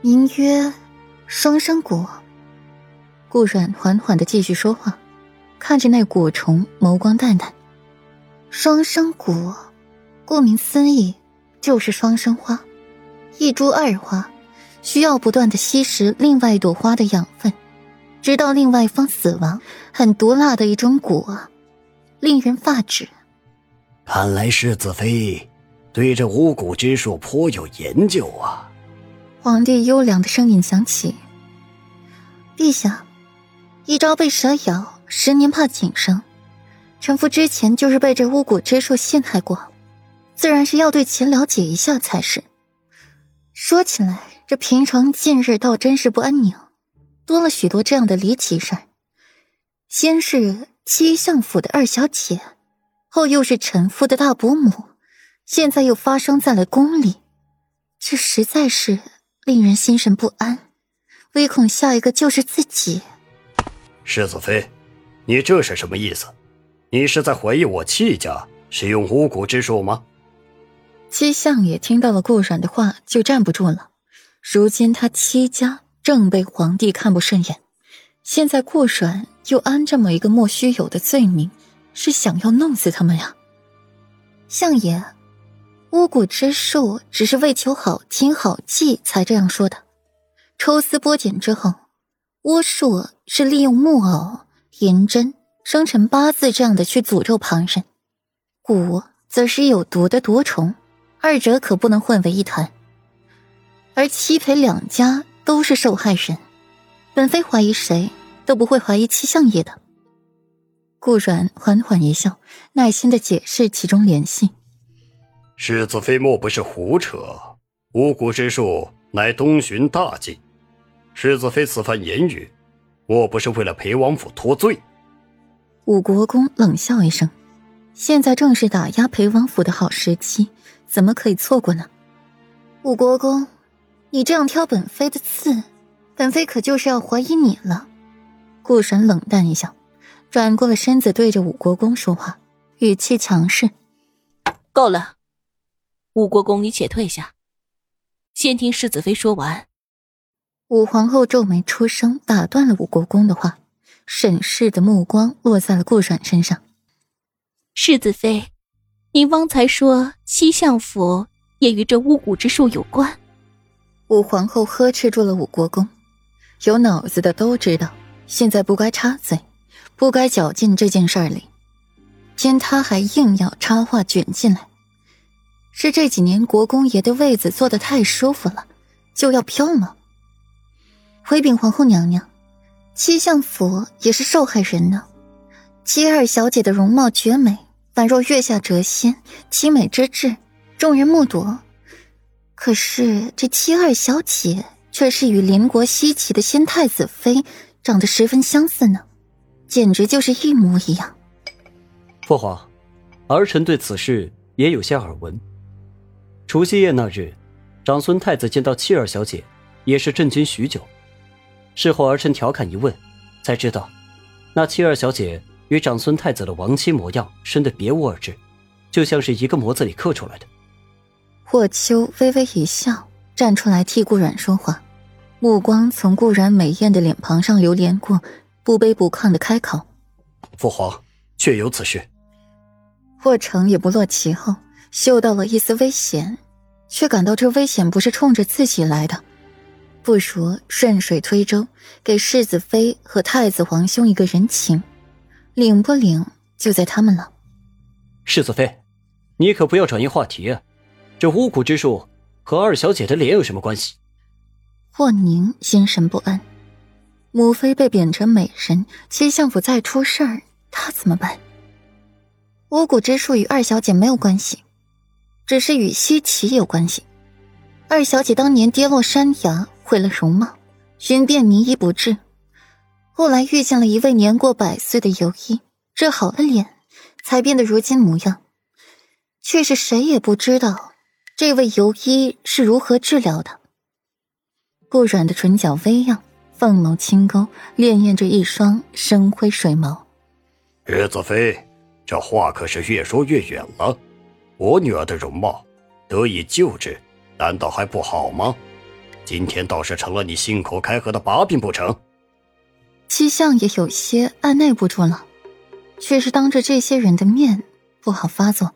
名曰双生果。顾阮缓缓的继续说话，看着那果虫，眸光淡淡。双生果，顾名思义，就是双生花。一株二花，需要不断的吸食另外一朵花的养分，直到另外一方死亡。很毒辣的一种果啊，令人发指。看来世子妃对这巫蛊之术颇有研究啊！皇帝优良的声音响起：“陛下，一朝被蛇咬，十年怕井绳。臣妇之前就是被这巫蛊之术陷害过，自然是要对其了解一下才是。说起来，这平城近日倒真是不安宁，多了许多这样的离奇事儿。先是七相府的二小姐。”后又是臣夫的大伯母，现在又发生在了宫里，这实在是令人心神不安，唯恐下一个就是自己。世子妃，你这是什么意思？你是在怀疑我戚家使用巫蛊之术吗？戚相爷听到了顾阮的话，就站不住了。如今他戚家正被皇帝看不顺眼，现在顾阮又安这么一个莫须有的罪名。是想要弄死他们呀，相爷，巫蛊之术只是为求好听好记才这样说的。抽丝剥茧之后，巫术是利用木偶、银针、生辰八字这样的去诅咒旁人，蛊则是有毒的毒虫，二者可不能混为一谈。而七裴两家都是受害人，本妃怀疑谁都不会怀疑七相爷的。顾阮缓缓一笑，耐心的解释其中联系。世子妃莫不是胡扯？巫蛊之术乃东巡大忌，世子妃此番言语，莫不是为了裴王府脱罪？武国公冷笑一声：“现在正是打压裴王府的好时机，怎么可以错过呢？”武国公，你这样挑本妃的刺，本妃可就是要怀疑你了。顾神冷淡一笑。转过了身子，对着武国公说话，语气强势：“够了，武国公，你且退下，先听世子妃说完。”武皇后皱眉出声，打断了武国公的话，审视的目光落在了顾阮身上。世子妃，您方才说西相府也与这巫蛊之术有关？武皇后呵斥住了武国公，有脑子的都知道，现在不该插嘴。不该搅进这件事里，偏他还硬要插话卷进来，是这几年国公爷的位子坐得太舒服了，就要飘吗？回禀皇后娘娘，七相府也是受害人呢。七二小姐的容貌绝美，宛若月下谪仙，凄美之至，众人目睹。可是这七二小姐却是与邻国西岐的先太子妃长得十分相似呢。简直就是一模一样。父皇，儿臣对此事也有些耳闻。除夕夜那日，长孙太子见到七儿小姐，也是震惊许久。事后儿臣调侃一问，才知道，那七儿小姐与长孙太子的亡妻模样生得别无二致，就像是一个模子里刻出来的。霍秋微微一笑，站出来替顾阮说话，目光从顾阮美艳的脸庞上流连过。不卑不亢的开口：“父皇，确有此事。”霍成也不落其后，嗅到了一丝危险，却感到这危险不是冲着自己来的，不如顺水推舟，给世子妃和太子皇兄一个人情，领不领就在他们了。世子妃，你可不要转移话题啊！这巫蛊之术和二小姐的脸有什么关系？霍宁心神不安。母妃被贬成美人，七相府再出事儿，他怎么办？巫蛊之术与二小姐没有关系，只是与西岐有关系。二小姐当年跌落山崖，毁了容貌，寻遍名医不治，后来遇见了一位年过百岁的游医，治好了脸，才变得如今模样。却是谁也不知道，这位游医是如何治疗的。顾软的唇角微漾。凤眸轻勾，潋滟着一双深灰水眸。岳子妃，这话可是越说越远了。我女儿的容貌得以救治，难道还不好吗？今天倒是成了你信口开河的把柄不成？七相也有些按耐不住了，却是当着这些人的面不好发作。